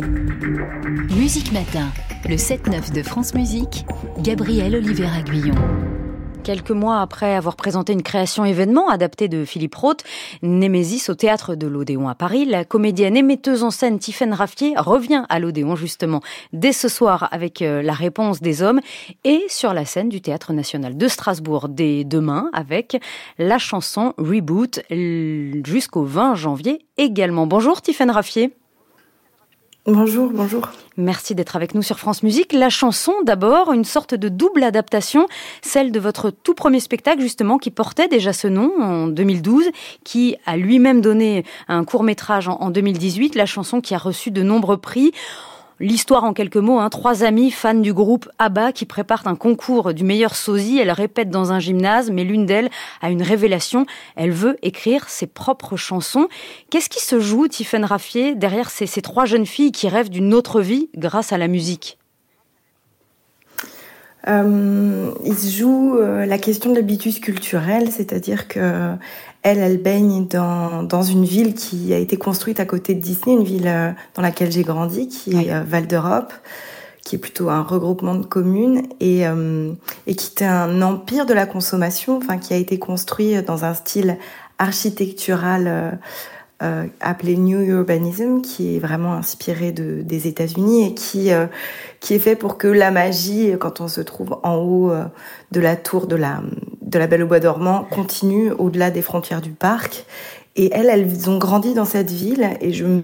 Musique Matin, le 7-9 de France Musique, Gabriel Oliver Guyon. Quelques mois après avoir présenté une création événement adaptée de Philippe Roth, Némésis au théâtre de l'Odéon à Paris, la comédienne et metteuse en scène Tiffaine Raffier revient à l'Odéon justement dès ce soir avec euh, la réponse des hommes et sur la scène du théâtre national de Strasbourg dès demain avec la chanson Reboot jusqu'au 20 janvier également. Bonjour Tiffaine Raffier. Bonjour, bonjour. Merci d'être avec nous sur France Musique. La chanson, d'abord, une sorte de double adaptation, celle de votre tout premier spectacle, justement, qui portait déjà ce nom en 2012, qui a lui-même donné un court métrage en 2018, la chanson qui a reçu de nombreux prix. L'histoire en quelques mots, hein, trois amies fans du groupe ABBA qui préparent un concours du meilleur sosie. Elles répètent dans un gymnase, mais l'une d'elles a une révélation. Elle veut écrire ses propres chansons. Qu'est-ce qui se joue, Tiffaine Raffier, derrière ces, trois jeunes filles qui rêvent d'une autre vie grâce à la musique? Euh, il se joue euh, la question de l'habitus culturel, c'est-à-dire que elle, elle baigne dans, dans une ville qui a été construite à côté de Disney, une ville euh, dans laquelle j'ai grandi, qui est euh, Val d'Europe, qui est plutôt un regroupement de communes et, et qui était un empire de la consommation, enfin qui a été construit dans un style architectural euh, appelé New Urbanism, qui est vraiment inspiré de, des États-Unis et qui euh, qui est fait pour que la magie, quand on se trouve en haut euh, de la tour de la de la Belle au Bois dormant, continue au-delà des frontières du parc. Et elles, elles ont grandi dans cette ville et je me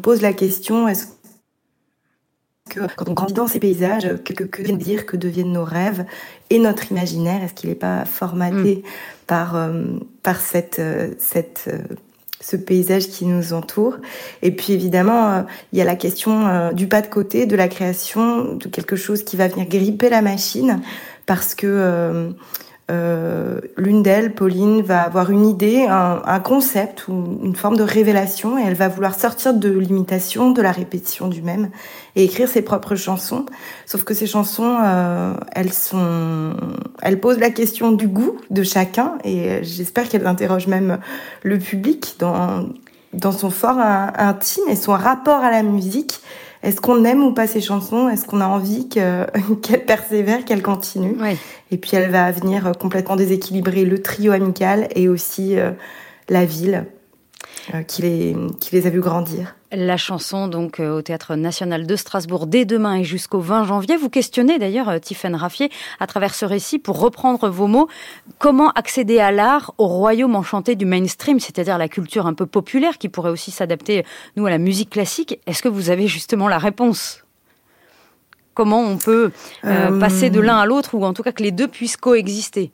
pose la question est-ce que quand on grandit dans ces paysages, que, que, que viennent dire, que deviennent nos rêves et notre imaginaire? Est-ce qu'il n'est pas formaté mm. par, euh, par cette, cette ce paysage qui nous entoure? Et puis évidemment, euh, il y a la question euh, du pas de côté, de la création de quelque chose qui va venir gripper la machine, parce que euh, l'une d'elles, Pauline, va avoir une idée, un, un, concept ou une forme de révélation et elle va vouloir sortir de l'imitation, de la répétition du même et écrire ses propres chansons. Sauf que ces chansons, euh, elles sont, elles posent la question du goût de chacun et j'espère qu'elles interrogent même le public dans dans son fort intime et son rapport à la musique est-ce qu'on aime ou pas ces chansons? Est-ce qu'on a envie qu'elle persévère, qu'elle continue Et puis elle va venir complètement déséquilibrer le trio amical et aussi euh, la ville. euh, qui, les, qui les a vus grandir. La chanson donc euh, au Théâtre National de Strasbourg dès demain et jusqu'au 20 janvier. Vous questionnez d'ailleurs euh, Tiffaine Raffier à travers ce récit pour reprendre vos mots. Comment accéder à l'art au royaume enchanté du mainstream, c'est-à-dire la culture un peu populaire qui pourrait aussi s'adapter nous à la musique classique Est-ce que vous avez justement la réponse? Comment on peut euh, passer de l'un à l'autre ou en tout cas que les deux puissent coexister?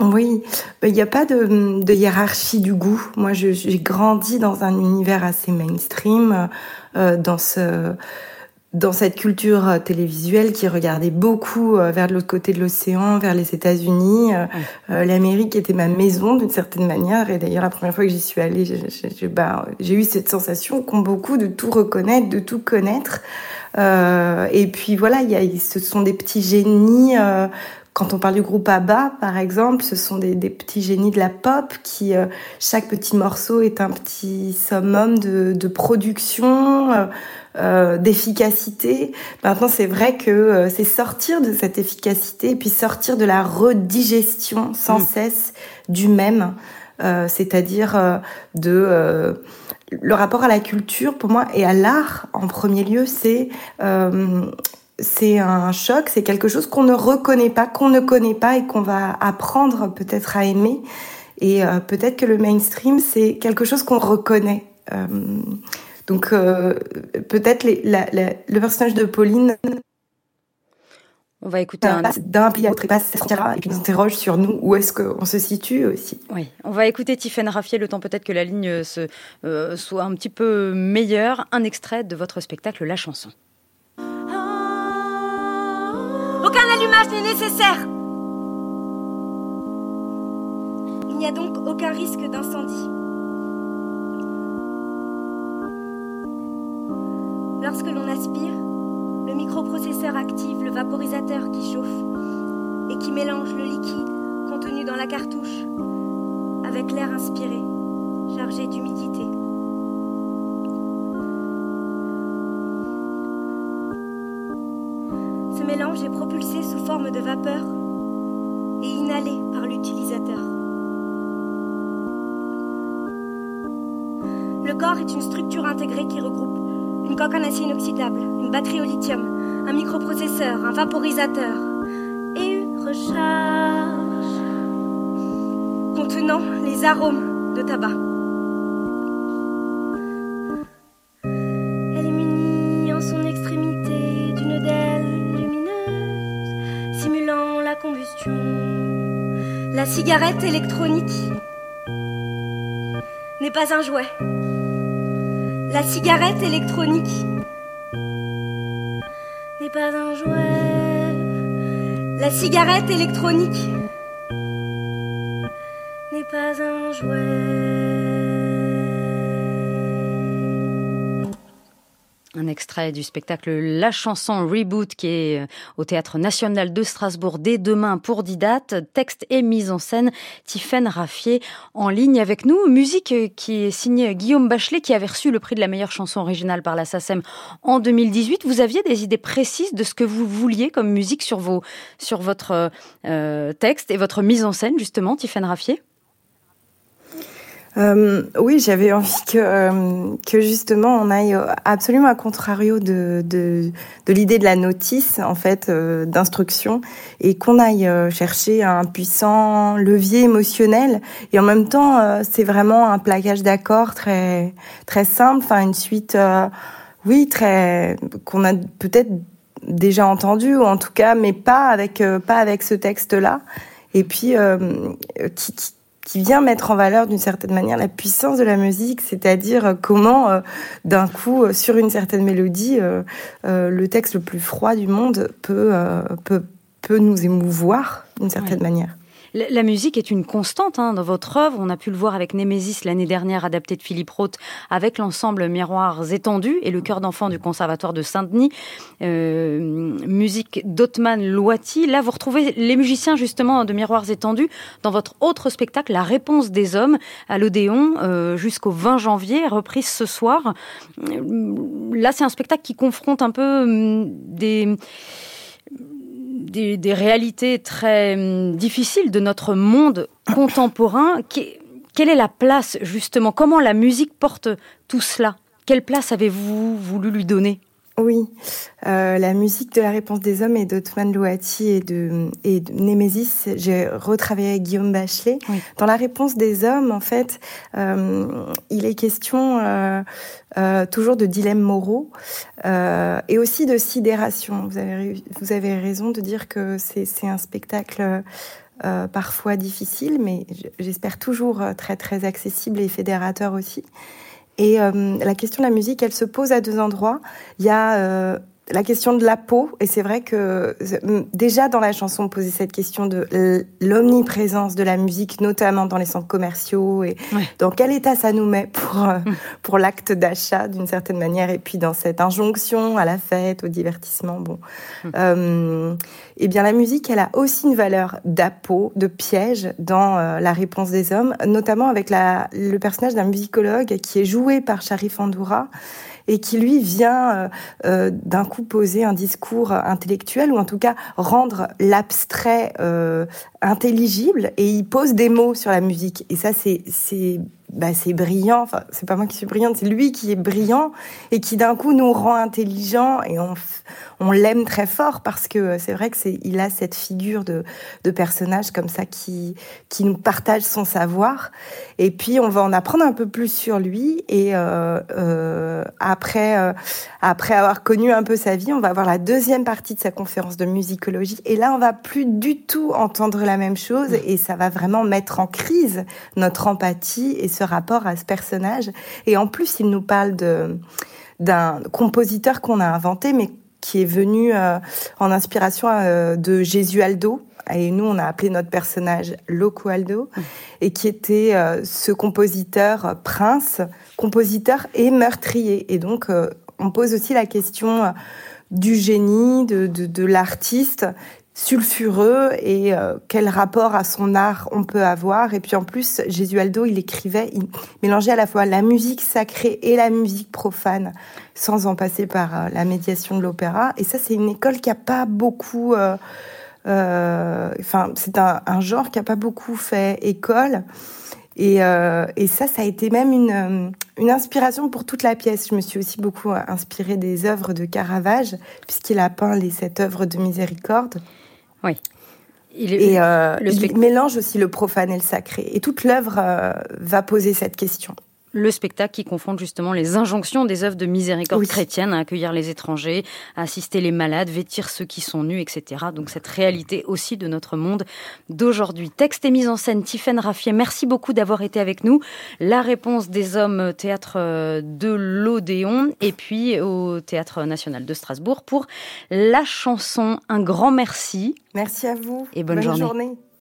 Oui, il n'y a pas de, de, hiérarchie du goût. Moi, j'ai grandi dans un univers assez mainstream, euh, dans ce dans cette culture euh, télévisuelle qui regardait beaucoup euh, vers l'autre côté de l'océan, vers les États-Unis. L'Amérique était ma maison d'une certaine manière. Et d'ailleurs, la première fois que j'y suis allée, j'ai bah, eu cette sensation qu'ont beaucoup de tout reconnaître, de tout connaître. Euh, et puis voilà, y a, ce sont des petits génies euh, quand on parle du groupe ABBA, par exemple, ce sont des, des petits génies de la pop qui, euh, chaque petit morceau est un petit summum de, de production, euh, euh d'efficacité. Maintenant, c'est vrai que c'est sortir de cette efficacité et puis sortir de la redigestion sans mm. cesse du même, c'est-à-dire de le rapport à la culture pour moi et à l'art en premier lieu, c'est c'est un choc, c'est quelque chose qu'on ne reconnaît pas, qu'on ne connaît pas et qu'on va apprendre peut-être à aimer. Et euh, peut-être que le mainstream, c'est quelque chose qu'on reconnaît. Euh, donc euh, peut-être le personnage de Pauline. On va écouter un... d'un pays à l'autre, et puis nous interroge sur nous, où est-ce qu'on se situe aussi. Oui, on va écouter Tiffaine Raffier, le temps peut-être que la ligne se, soit un petit peu meilleure. Un extrait de votre spectacle La chanson. Aucun allumage n'est nécessaire. Il n'y a donc aucun risque d'incendie. Lorsque l'on aspire, le microprocesseur active le vaporisateur qui chauffe et qui mélange le liquide contenu dans la cartouche avec l'air inspiré, chargé d'humidité. Mélange est propulsé sous forme de vapeur et inhalé par l'utilisateur. Le corps est une structure intégrée qui regroupe une coque en acier inoxydable, une batterie au lithium, un microprocesseur, un vaporisateur et une recharge contenant les arômes de tabac. Cigarette électronique n'est pas un jouet. La cigarette électronique n'est pas un jouet. La cigarette électronique n'est pas un jouet. Un extrait du spectacle La chanson Reboot qui est euh, au Théâtre National de Strasbourg dès demain pour Didate. Texte et mise en scène, Tiffaine Raffier en ligne avec nous. Musique euh, qui est signée Guillaume Bachelet qui avait reçu le prix de la meilleure chanson originale par la SACEM en 2018. Vous aviez des idées précises de ce que vous vouliez comme musique sur, vos, sur votre euh, texte et votre mise en scène justement, Tiffaine Raffier? Euh, oui, j'avais envie que, euh, que justement on aille absolument à contrario de, l'idée de la notice en fait euh, d'instruction et qu'on aille chercher un puissant levier émotionnel. Et en même temps c'est vraiment un plaquage d'accords très très simple, enfin une suite oui très qu'on a peut-être déjà entendu ou en tout cas mais pas avec pas avec ce texte là et puis qui qui vient mettre en valeur d'une certaine manière la puissance de la musique, c'est-à-dire euh, comment euh, d'un coup euh, sur une certaine mélodie, le texte le plus froid du monde peut peut, peut nous émouvoir d'une certaine ouais. manière. La musique est une constante hein, dans votre œuvre. On a pu le voir avec Némésis l'année dernière, adapté de Philippe Roth, avec l'ensemble Miroirs étendus et le chœur d'enfant du Conservatoire de Saint-Denis. Euh, musique d'Otman Loati. Là, vous retrouvez les musiciens justement de Miroirs étendus dans votre autre spectacle, La réponse des hommes, à l'Odéon, euh, jusqu'au 20 janvier, reprise ce soir. Là, c'est un spectacle qui confronte un peu hum, des des, réalités très hum, difficiles de notre monde contemporain. quelle est la place justement? Comment la musique porte tout cela? Quelle place avez-vous voulu lui donner? Oui, euh, la musique de la réponse des hommes et d'Otman Louati et de, et de Némésis, j'ai retravaillé avec Guillaume Bachelet. Oui. Dans la réponse des hommes, en fait, euh, il est question euh, toujours de dilemmes moraux et aussi de sidération. Vous avez, vous avez raison de dire que c'est un spectacle euh, parfois difficile, mais j'espère toujours très très accessible et fédérateur aussi. Et euh, la question de la musique, elle se pose à deux endroits. Il y a euh, la question de la peau, et c'est vrai que déjà dans la chanson, on posait cette question de l'omniprésence de la musique, notamment dans les centres commerciaux, et ouais. dans quel état ça nous met pour, euh, pour l'acte d'achat d'une certaine manière, et puis dans cette injonction à la fête, au divertissement. Bon, mmh. euh, eh bien la musique, elle a aussi une valeur d'appôt, de piège dans euh, la réponse des hommes, notamment avec la, le personnage d'un musicologue qui est joué par Sharif Andoura et qui lui vient euh, euh, d'un coup poser un discours intellectuel ou en tout cas rendre l'abstrait euh, intelligible et il pose des mots sur la musique. Et ça c'est c'est bah, c'est brillant. Enfin, c'est pas moi qui suis brillante, c'est lui qui est brillant et qui d'un coup nous rend intelligents et on, on l'aime très fort parce que c'est vrai que c'est, il a cette figure de, de personnage comme ça qui, qui nous partage son savoir. Et puis on va en apprendre un peu plus sur lui et euh, euh, après, euh, après avoir connu un peu sa vie, on va avoir la deuxième partie de sa conférence de musicologie et là on va plus du tout entendre la même chose et ça va vraiment mettre en crise notre empathie et rapport à ce personnage. Et en plus, il nous parle de d'un compositeur qu'on a inventé, mais qui est venu euh, en inspiration euh, de Jésus-Aldo. Et nous, on a appelé notre personnage Loco Aldo, et qui était euh, ce compositeur prince, compositeur et meurtrier. Et donc, euh, on pose aussi la question du génie, de, de, de l'artiste, sulfureux et quel rapport à son art on peut avoir. Et puis en plus, Jésualdo, il écrivait, il mélangeait à la fois la musique sacrée et la musique profane, sans en passer par la médiation de l'opéra. Et ça, c'est une école qui a pas beaucoup... Enfin, c'est un, genre qui a pas beaucoup fait école. Et, euh, et, ça, ça a été même une, euh, une, inspiration pour toute la pièce. Je me suis aussi beaucoup inspirée des œuvres de Caravage, puisqu'il a peint les sept œuvres de miséricorde. Oui. Il, et euh, il mélange aussi le profane et le sacré. Et toute l'œuvre euh, va poser cette question le spectacle qui confronte justement les injonctions des œuvres de miséricorde chrétienne à accueillir les étrangers, à assister les malades, vêtir ceux qui sont nus, etc. Donc cette réalité aussi de notre monde d'aujourd'hui. Texte et mise en scène, Tiffaine Raffier, merci beaucoup d'avoir été avec nous. La réponse des hommes théâtre de l'Odéon et puis au Théâtre national de Strasbourg pour la chanson. Un grand merci. Merci à vous. Et bonne, journée.